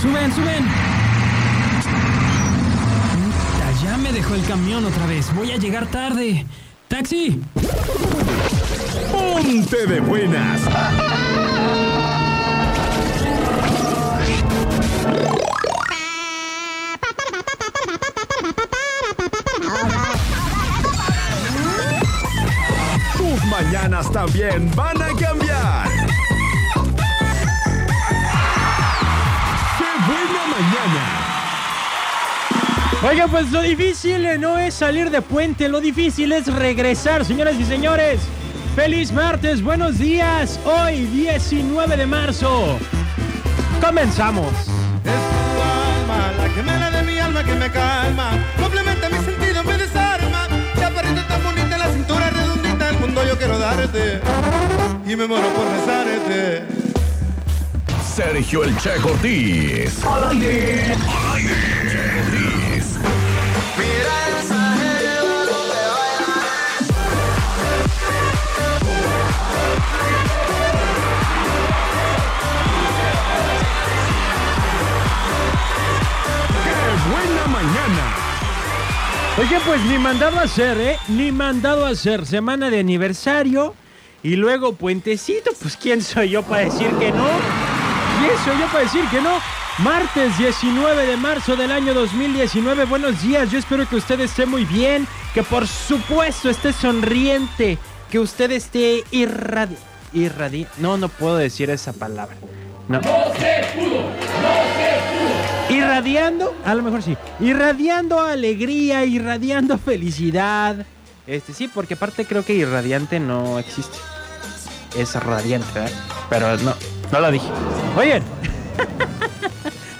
Suben, suben. Puta, ya me dejó el camión otra vez. Voy a llegar tarde. ¡Taxi! Ponte de buenas. Tus mañanas también van a cambiar. Oiga, pues lo difícil no es salir de puente, lo difícil es regresar, señoras y señores. Feliz martes, buenos días. Hoy 19 de marzo. Comenzamos. Es tu alma la que emana de mi alma que me calma. Complementa mi sentido, me desarma. Chaparrita tan bonita la cintura redondita. El mundo yo quiero darte. Y me muero por besarte. Sergio El Che Ortiz. Al aire. Al aire. Mañana! Oye, pues ni mandado a hacer, ¿eh? Ni mandado a hacer. Semana de aniversario y luego puentecito. Pues ¿quién soy yo para decir que no? ¿Quién soy yo para decir que no? Martes 19 de marzo del año 2019. Buenos días. Yo espero que usted esté muy bien. Que por supuesto esté sonriente. Que usted esté irradi... Irradi... No, no puedo decir esa palabra. No. Irradiando, a lo mejor sí. Irradiando alegría, irradiando felicidad. Este sí, porque aparte creo que irradiante no existe. Es radiante. Pero no, no lo dije. Oigan.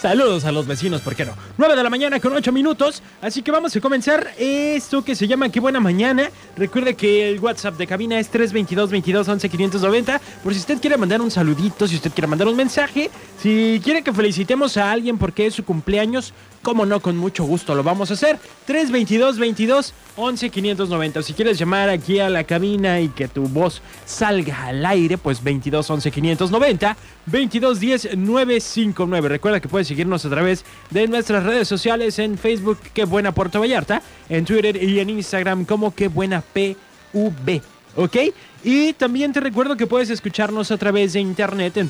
Saludos a los vecinos, ¿por qué no? 9 de la mañana con 8 minutos, así que vamos a comenzar esto que se llama Qué buena mañana. Recuerde que el WhatsApp de cabina es 322 22 11 590. Por si usted quiere mandar un saludito, si usted quiere mandar un mensaje, si quiere que felicitemos a alguien porque es su cumpleaños, como no, con mucho gusto lo vamos a hacer. 322 22 11 590. Si quieres llamar aquí a la cabina y que tu voz salga al aire, pues 22 11 590 22 10 959. Recuerda que puedes seguirnos a través de nuestras redes sociales en Facebook, Qué Buena Puerto Vallarta, en Twitter y en Instagram como Qué Buena PV. ¿Ok? Y también te recuerdo que puedes escucharnos a través de internet en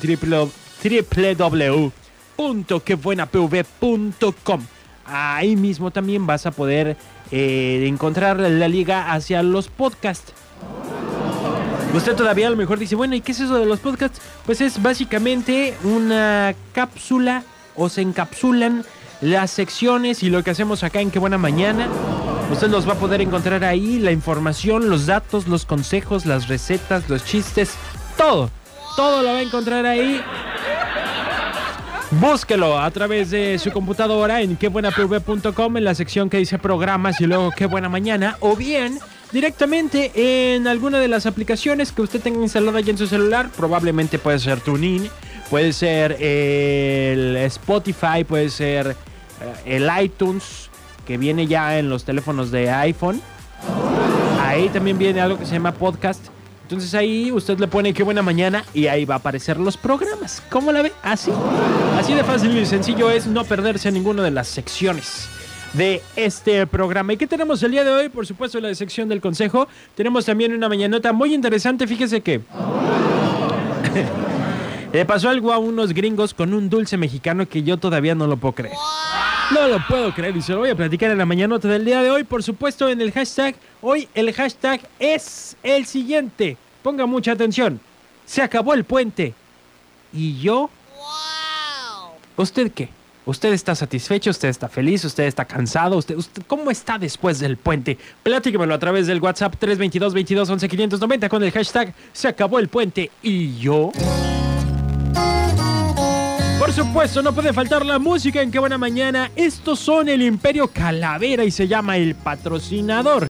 www.quebuenapv.com. Ahí mismo también vas a poder eh, encontrar la liga hacia los podcasts. Usted todavía a lo mejor dice, bueno, ¿y qué es eso de los podcasts? Pues es básicamente una cápsula o se encapsulan las secciones y lo que hacemos acá en Qué Buena Mañana. Usted los va a poder encontrar ahí, la información, los datos, los consejos, las recetas, los chistes, todo. Todo lo va a encontrar ahí. Búsquelo a través de su computadora en quebuenapv.com en la sección que dice programas y luego qué buena mañana o bien directamente en alguna de las aplicaciones que usted tenga instalada ya en su celular, probablemente puede ser TuneIn, puede ser el Spotify, puede ser eh, el iTunes que viene ya en los teléfonos de iPhone. Ahí también viene algo que se llama podcast. Entonces ahí usted le pone qué buena mañana y ahí va a aparecer los programas. ¿Cómo la ve? Así. Así de fácil y sencillo es no perderse ninguna de las secciones de este programa. ¿Y qué tenemos el día de hoy? Por supuesto, la sección del consejo. Tenemos también una mañanota muy interesante. Fíjese que le pasó algo a unos gringos con un dulce mexicano que yo todavía no lo puedo creer. No lo puedo creer y se lo voy a platicar en la mañanota del día de hoy. Por supuesto, en el hashtag. Hoy el hashtag es el siguiente. Ponga mucha atención. Se acabó el puente. ¿Y yo? ¿Usted qué? ¿Usted está satisfecho? ¿Usted está feliz? ¿Usted está cansado? ¿Usted, usted cómo está después del puente? Platíquemelo a través del WhatsApp 322 22 11 590 con el hashtag Se acabó el puente. ¿Y yo? Por supuesto, no puede faltar la música en Qué Buena Mañana. Estos son el Imperio Calavera y se llama El Patrocinador.